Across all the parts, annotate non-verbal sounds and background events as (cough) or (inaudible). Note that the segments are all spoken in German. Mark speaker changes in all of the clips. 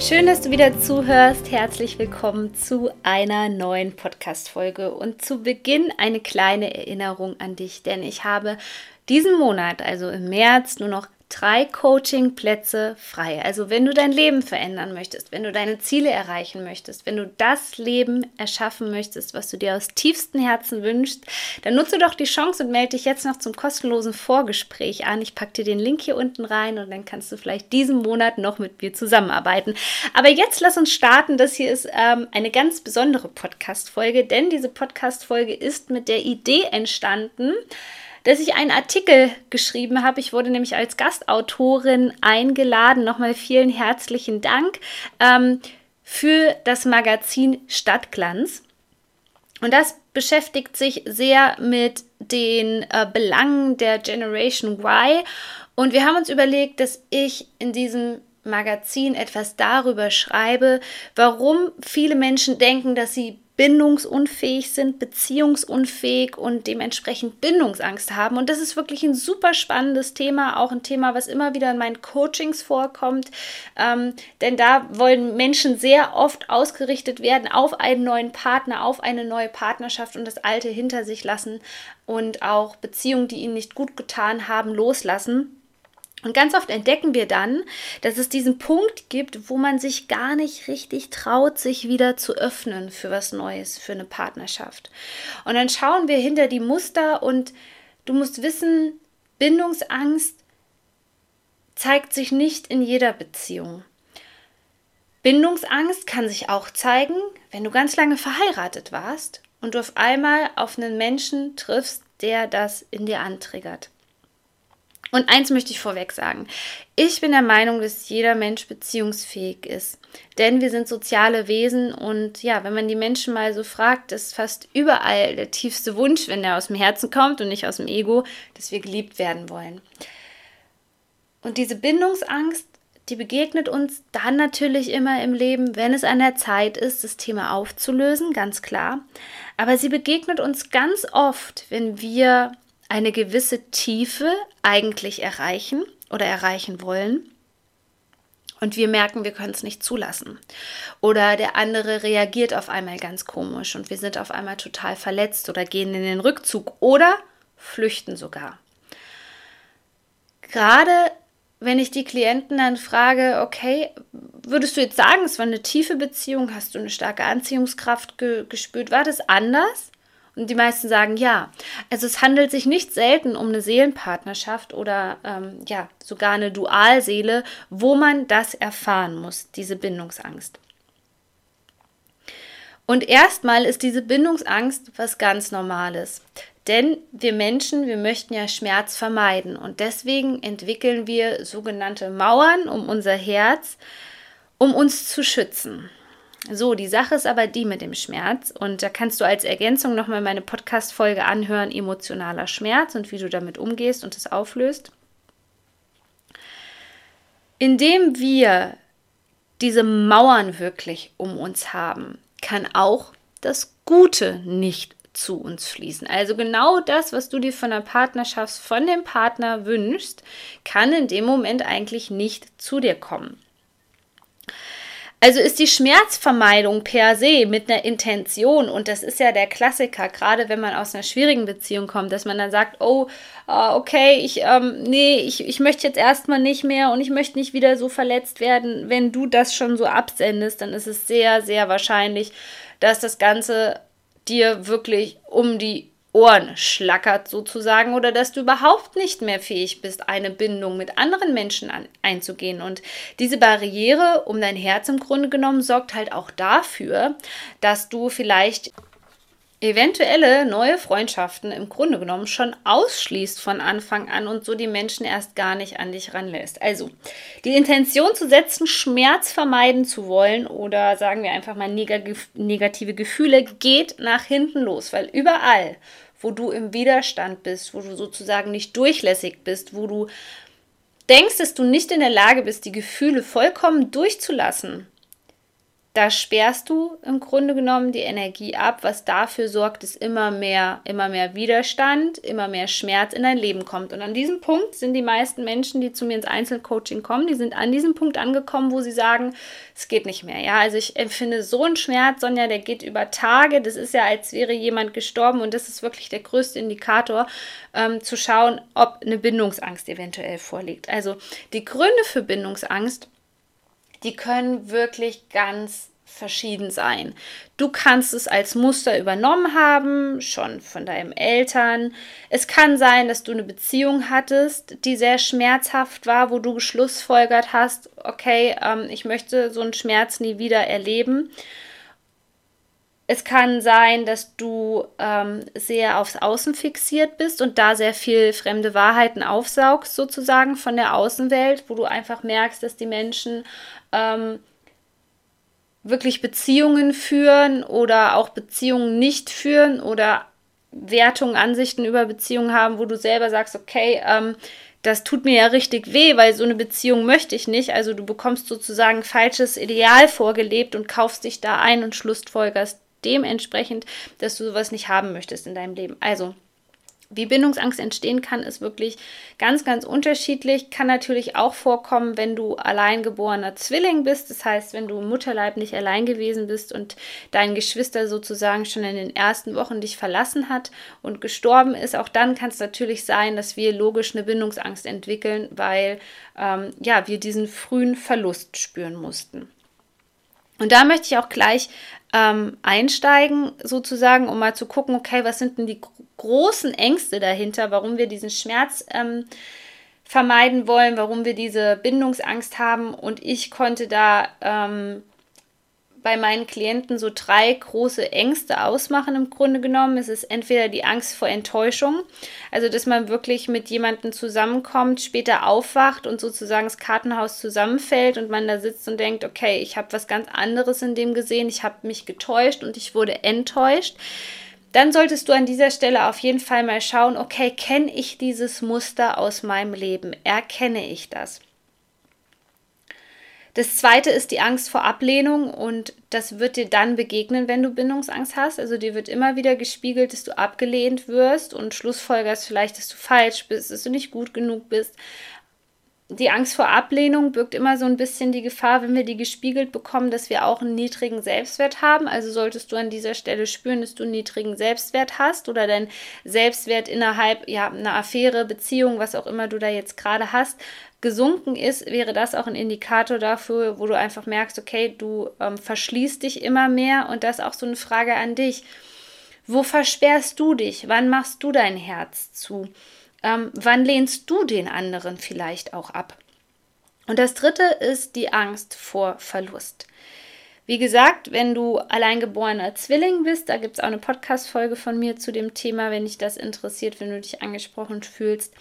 Speaker 1: Schön, dass du wieder zuhörst. Herzlich willkommen zu einer neuen Podcast-Folge. Und zu Beginn eine kleine Erinnerung an dich, denn ich habe diesen Monat, also im März, nur noch drei Coaching-Plätze frei. Also wenn du dein Leben verändern möchtest, wenn du deine Ziele erreichen möchtest, wenn du das Leben erschaffen möchtest, was du dir aus tiefstem Herzen wünschst, dann nutze doch die Chance und melde dich jetzt noch zum kostenlosen Vorgespräch an. Ich packe dir den Link hier unten rein und dann kannst du vielleicht diesen Monat noch mit mir zusammenarbeiten. Aber jetzt lass uns starten. Das hier ist ähm, eine ganz besondere Podcast-Folge, denn diese Podcast-Folge ist mit der Idee entstanden, dass ich einen Artikel geschrieben habe. Ich wurde nämlich als Gastautorin eingeladen. Nochmal vielen herzlichen Dank ähm, für das Magazin Stadtglanz. Und das beschäftigt sich sehr mit den äh, Belangen der Generation Y. Und wir haben uns überlegt, dass ich in diesem Magazin etwas darüber schreibe, warum viele Menschen denken, dass sie bindungsunfähig sind, beziehungsunfähig und dementsprechend Bindungsangst haben. Und das ist wirklich ein super spannendes Thema, auch ein Thema, was immer wieder in meinen Coachings vorkommt. Ähm, denn da wollen Menschen sehr oft ausgerichtet werden auf einen neuen Partner, auf eine neue Partnerschaft und das Alte hinter sich lassen und auch Beziehungen, die ihnen nicht gut getan haben, loslassen. Und ganz oft entdecken wir dann, dass es diesen Punkt gibt, wo man sich gar nicht richtig traut, sich wieder zu öffnen für was Neues, für eine Partnerschaft. Und dann schauen wir hinter die Muster und du musst wissen, Bindungsangst zeigt sich nicht in jeder Beziehung. Bindungsangst kann sich auch zeigen, wenn du ganz lange verheiratet warst und du auf einmal auf einen Menschen triffst, der das in dir antriggert. Und eins möchte ich vorweg sagen. Ich bin der Meinung, dass jeder Mensch beziehungsfähig ist. Denn wir sind soziale Wesen und ja, wenn man die Menschen mal so fragt, ist fast überall der tiefste Wunsch, wenn der aus dem Herzen kommt und nicht aus dem Ego, dass wir geliebt werden wollen. Und diese Bindungsangst, die begegnet uns dann natürlich immer im Leben, wenn es an der Zeit ist, das Thema aufzulösen, ganz klar. Aber sie begegnet uns ganz oft, wenn wir eine gewisse Tiefe eigentlich erreichen oder erreichen wollen. Und wir merken, wir können es nicht zulassen. Oder der andere reagiert auf einmal ganz komisch und wir sind auf einmal total verletzt oder gehen in den Rückzug oder flüchten sogar. Gerade wenn ich die Klienten dann frage, okay, würdest du jetzt sagen, es war eine tiefe Beziehung, hast du eine starke Anziehungskraft ge gespürt, war das anders? Und die meisten sagen ja. Also es handelt sich nicht selten um eine Seelenpartnerschaft oder ähm, ja, sogar eine Dualseele, wo man das erfahren muss, diese Bindungsangst. Und erstmal ist diese Bindungsangst was ganz Normales. Denn wir Menschen, wir möchten ja Schmerz vermeiden. Und deswegen entwickeln wir sogenannte Mauern um unser Herz, um uns zu schützen. So, die Sache ist aber die mit dem Schmerz und da kannst du als Ergänzung nochmal meine Podcast-Folge anhören, emotionaler Schmerz und wie du damit umgehst und es auflöst. Indem wir diese Mauern wirklich um uns haben, kann auch das Gute nicht zu uns fließen. Also genau das, was du dir von der Partnerschaft, von dem Partner wünschst, kann in dem Moment eigentlich nicht zu dir kommen. Also ist die Schmerzvermeidung per se mit einer Intention, und das ist ja der Klassiker, gerade wenn man aus einer schwierigen Beziehung kommt, dass man dann sagt, oh, uh, okay, ich, ähm, nee, ich, ich möchte jetzt erstmal nicht mehr und ich möchte nicht wieder so verletzt werden. Wenn du das schon so absendest, dann ist es sehr, sehr wahrscheinlich, dass das Ganze dir wirklich um die Ohren schlackert sozusagen oder dass du überhaupt nicht mehr fähig bist, eine Bindung mit anderen Menschen an, einzugehen. Und diese Barriere um dein Herz im Grunde genommen sorgt halt auch dafür, dass du vielleicht eventuelle neue Freundschaften im Grunde genommen schon ausschließt von Anfang an und so die Menschen erst gar nicht an dich ranlässt. Also die Intention zu setzen, Schmerz vermeiden zu wollen oder sagen wir einfach mal negative Gefühle, geht nach hinten los, weil überall, wo du im Widerstand bist, wo du sozusagen nicht durchlässig bist, wo du denkst, dass du nicht in der Lage bist, die Gefühle vollkommen durchzulassen, da sperrst du im Grunde genommen die Energie ab, was dafür sorgt, dass immer mehr, immer mehr Widerstand, immer mehr Schmerz in dein Leben kommt. Und an diesem Punkt sind die meisten Menschen, die zu mir ins Einzelcoaching kommen, die sind an diesem Punkt angekommen, wo sie sagen, es geht nicht mehr. Ja, also ich empfinde so einen Schmerz, Sonja, der geht über Tage. Das ist ja, als wäre jemand gestorben und das ist wirklich der größte Indikator, ähm, zu schauen, ob eine Bindungsangst eventuell vorliegt. Also die Gründe für Bindungsangst die können wirklich ganz verschieden sein. Du kannst es als Muster übernommen haben, schon von deinen Eltern. Es kann sein, dass du eine Beziehung hattest, die sehr schmerzhaft war, wo du geschlussfolgert hast, okay, ähm, ich möchte so einen Schmerz nie wieder erleben. Es kann sein, dass du ähm, sehr aufs Außen fixiert bist und da sehr viel fremde Wahrheiten aufsaugst, sozusagen von der Außenwelt, wo du einfach merkst, dass die Menschen ähm, wirklich Beziehungen führen oder auch Beziehungen nicht führen oder Wertungen, Ansichten über Beziehungen haben, wo du selber sagst, okay, ähm, das tut mir ja richtig weh, weil so eine Beziehung möchte ich nicht. Also du bekommst sozusagen falsches Ideal vorgelebt und kaufst dich da ein und schlussfolgerst dementsprechend, dass du sowas nicht haben möchtest in deinem Leben. Also wie Bindungsangst entstehen kann, ist wirklich ganz, ganz unterschiedlich. Kann natürlich auch vorkommen, wenn du alleingeborener Zwilling bist. Das heißt, wenn du im Mutterleib nicht allein gewesen bist und dein Geschwister sozusagen schon in den ersten Wochen dich verlassen hat und gestorben ist. Auch dann kann es natürlich sein, dass wir logisch eine Bindungsangst entwickeln, weil ähm, ja, wir diesen frühen Verlust spüren mussten. Und da möchte ich auch gleich ähm, einsteigen, sozusagen, um mal zu gucken, okay, was sind denn die großen Ängste dahinter, warum wir diesen Schmerz ähm, vermeiden wollen, warum wir diese Bindungsangst haben. Und ich konnte da ähm, bei meinen Klienten so drei große Ängste ausmachen im Grunde genommen. Es ist entweder die Angst vor Enttäuschung, also dass man wirklich mit jemandem zusammenkommt, später aufwacht und sozusagen das Kartenhaus zusammenfällt und man da sitzt und denkt, okay, ich habe was ganz anderes in dem gesehen, ich habe mich getäuscht und ich wurde enttäuscht. Dann solltest du an dieser Stelle auf jeden Fall mal schauen, okay, kenne ich dieses Muster aus meinem Leben? Erkenne ich das? Das zweite ist die Angst vor Ablehnung und das wird dir dann begegnen, wenn du Bindungsangst hast. Also dir wird immer wieder gespiegelt, dass du abgelehnt wirst und schlussfolgerst vielleicht, dass du falsch bist, dass du nicht gut genug bist. Die Angst vor Ablehnung birgt immer so ein bisschen die Gefahr, wenn wir die gespiegelt bekommen, dass wir auch einen niedrigen Selbstwert haben. Also solltest du an dieser Stelle spüren, dass du einen niedrigen Selbstwert hast oder dein Selbstwert innerhalb ja, einer Affäre, Beziehung, was auch immer du da jetzt gerade hast, gesunken ist, wäre das auch ein Indikator dafür, wo du einfach merkst, okay, du ähm, verschließt dich immer mehr und das ist auch so eine Frage an dich. Wo versperrst du dich? Wann machst du dein Herz zu? Ähm, wann lehnst du den anderen vielleicht auch ab? Und das dritte ist die Angst vor Verlust. Wie gesagt, wenn du alleingeborener Zwilling bist, da gibt es auch eine Podcast-Folge von mir zu dem Thema, wenn dich das interessiert, wenn du dich angesprochen fühlst,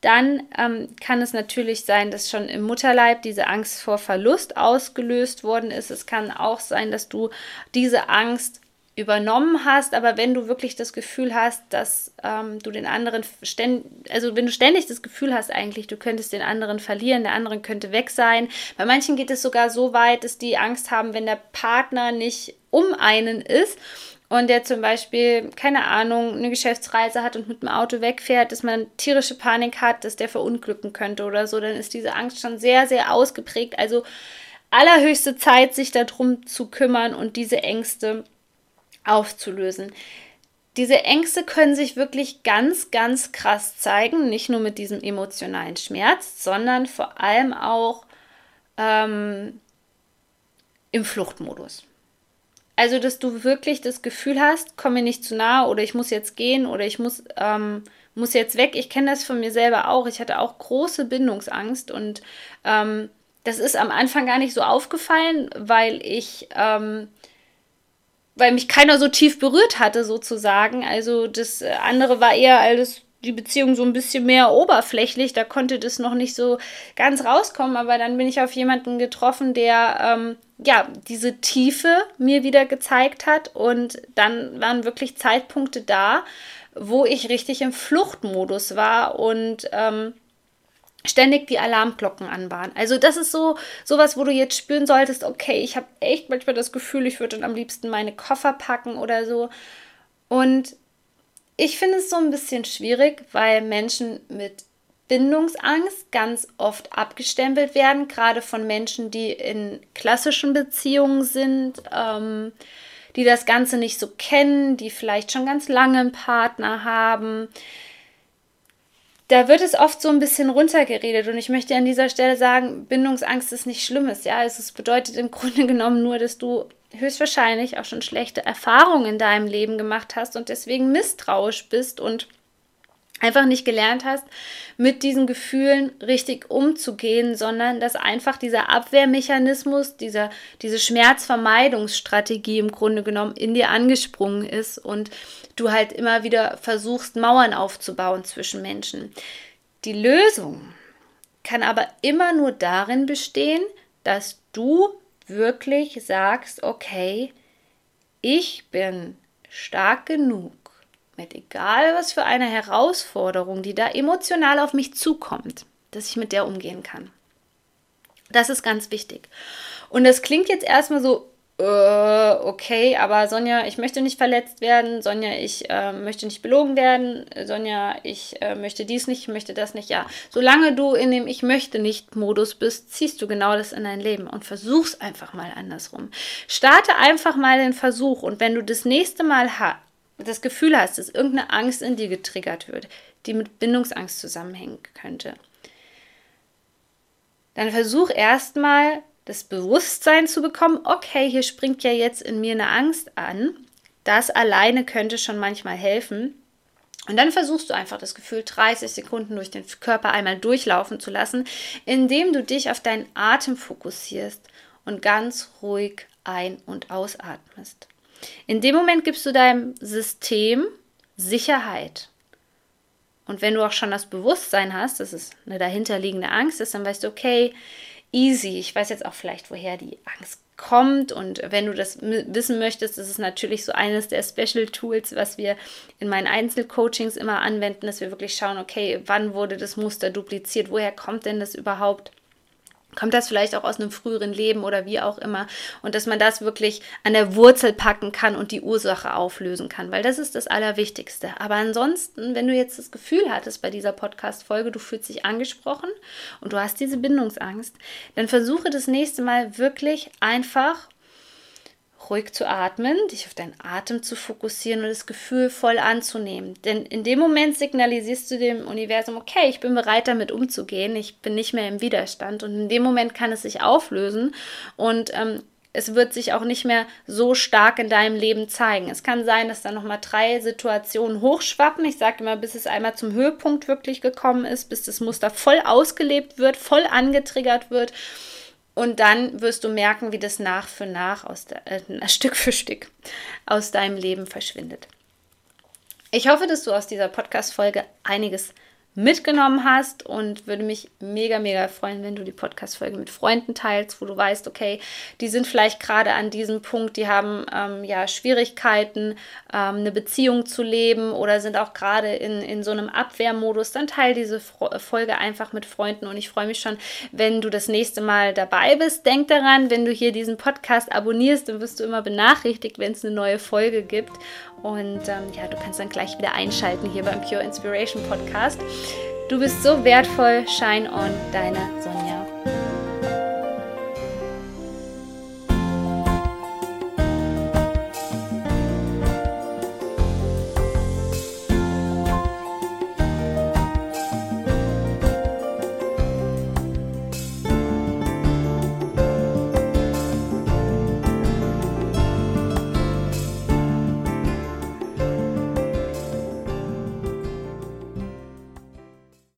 Speaker 1: dann ähm, kann es natürlich sein, dass schon im Mutterleib diese Angst vor Verlust ausgelöst worden ist. Es kann auch sein, dass du diese Angst übernommen hast, aber wenn du wirklich das Gefühl hast, dass ähm, du den anderen ständig, also wenn du ständig das Gefühl hast eigentlich, du könntest den anderen verlieren, der andere könnte weg sein. Bei manchen geht es sogar so weit, dass die Angst haben, wenn der Partner nicht um einen ist und der zum Beispiel, keine Ahnung, eine Geschäftsreise hat und mit dem Auto wegfährt, dass man tierische Panik hat, dass der verunglücken könnte oder so, dann ist diese Angst schon sehr, sehr ausgeprägt. Also allerhöchste Zeit, sich darum zu kümmern und diese Ängste aufzulösen. Diese Ängste können sich wirklich ganz, ganz krass zeigen, nicht nur mit diesem emotionalen Schmerz, sondern vor allem auch ähm, im Fluchtmodus. Also, dass du wirklich das Gefühl hast, komm mir nicht zu nahe oder ich muss jetzt gehen oder ich muss, ähm, muss jetzt weg. Ich kenne das von mir selber auch. Ich hatte auch große Bindungsangst und ähm, das ist am Anfang gar nicht so aufgefallen, weil ich ähm, weil mich keiner so tief berührt hatte, sozusagen. Also das äh, andere war eher alles die Beziehung so ein bisschen mehr oberflächlich. Da konnte das noch nicht so ganz rauskommen. Aber dann bin ich auf jemanden getroffen, der ähm, ja diese Tiefe mir wieder gezeigt hat. Und dann waren wirklich Zeitpunkte da, wo ich richtig im Fluchtmodus war und ähm, ständig die Alarmglocken an waren. Also das ist so sowas, wo du jetzt spüren solltest, okay, ich habe echt manchmal das Gefühl, ich würde dann am liebsten meine Koffer packen oder so. Und ich finde es so ein bisschen schwierig, weil Menschen mit Bindungsangst ganz oft abgestempelt werden, gerade von Menschen, die in klassischen Beziehungen sind, ähm, die das Ganze nicht so kennen, die vielleicht schon ganz lange einen Partner haben. Da wird es oft so ein bisschen runtergeredet und ich möchte an dieser Stelle sagen, Bindungsangst ist nicht Schlimmes, ja, es bedeutet im Grunde genommen nur, dass du höchstwahrscheinlich auch schon schlechte Erfahrungen in deinem Leben gemacht hast und deswegen misstrauisch bist und einfach nicht gelernt hast, mit diesen Gefühlen richtig umzugehen, sondern dass einfach dieser Abwehrmechanismus, dieser, diese Schmerzvermeidungsstrategie im Grunde genommen in dir angesprungen ist und du halt immer wieder versuchst, Mauern aufzubauen zwischen Menschen. Die Lösung kann aber immer nur darin bestehen, dass du wirklich sagst, okay, ich bin stark genug, mit egal was für eine Herausforderung, die da emotional auf mich zukommt, dass ich mit der umgehen kann. Das ist ganz wichtig. Und das klingt jetzt erstmal so, äh, okay, aber Sonja, ich möchte nicht verletzt werden, Sonja, ich äh, möchte nicht belogen werden, Sonja, ich äh, möchte dies nicht, ich möchte das nicht. Ja, solange du in dem Ich möchte nicht Modus bist, ziehst du genau das in dein Leben und versuch's einfach mal andersrum. Starte einfach mal den Versuch und wenn du das nächste Mal hast, das Gefühl hast, dass irgendeine Angst in dir getriggert wird, die mit Bindungsangst zusammenhängen könnte, dann versuch erstmal das Bewusstsein zu bekommen, okay, hier springt ja jetzt in mir eine Angst an. Das alleine könnte schon manchmal helfen. Und dann versuchst du einfach das Gefühl 30 Sekunden durch den Körper einmal durchlaufen zu lassen, indem du dich auf deinen Atem fokussierst und ganz ruhig ein- und ausatmest. In dem Moment gibst du deinem System Sicherheit. Und wenn du auch schon das Bewusstsein hast, dass es eine dahinterliegende Angst ist, dann weißt du, okay, easy. Ich weiß jetzt auch vielleicht, woher die Angst kommt. Und wenn du das wissen möchtest, ist es natürlich so eines der Special Tools, was wir in meinen Einzelcoachings immer anwenden, dass wir wirklich schauen, okay, wann wurde das Muster dupliziert? Woher kommt denn das überhaupt? Kommt das vielleicht auch aus einem früheren Leben oder wie auch immer? Und dass man das wirklich an der Wurzel packen kann und die Ursache auflösen kann, weil das ist das Allerwichtigste. Aber ansonsten, wenn du jetzt das Gefühl hattest bei dieser Podcast-Folge, du fühlst dich angesprochen und du hast diese Bindungsangst, dann versuche das nächste Mal wirklich einfach ruhig zu atmen, dich auf deinen Atem zu fokussieren und das Gefühl voll anzunehmen. Denn in dem Moment signalisierst du dem Universum, okay, ich bin bereit damit umzugehen, ich bin nicht mehr im Widerstand und in dem Moment kann es sich auflösen und ähm, es wird sich auch nicht mehr so stark in deinem Leben zeigen. Es kann sein, dass da nochmal drei Situationen hochschwappen. Ich sage immer, bis es einmal zum Höhepunkt wirklich gekommen ist, bis das Muster voll ausgelebt wird, voll angetriggert wird und dann wirst du merken, wie das nach für nach, aus äh, (laughs) Stück für Stück aus deinem Leben verschwindet. Ich hoffe, dass du aus dieser Podcast-Folge einiges mitgenommen hast und würde mich mega, mega freuen, wenn du die Podcast-Folge mit Freunden teilst, wo du weißt, okay, die sind vielleicht gerade an diesem Punkt, die haben ähm, ja Schwierigkeiten, ähm, eine Beziehung zu leben oder sind auch gerade in, in so einem Abwehrmodus, dann teile diese Folge einfach mit Freunden und ich freue mich schon, wenn du das nächste Mal dabei bist. Denk daran, wenn du hier diesen Podcast abonnierst, dann wirst du immer benachrichtigt, wenn es eine neue Folge gibt und ähm, ja, du kannst dann gleich wieder einschalten hier beim Pure Inspiration Podcast. Du bist so wertvoll. Shine on, deine Sonja.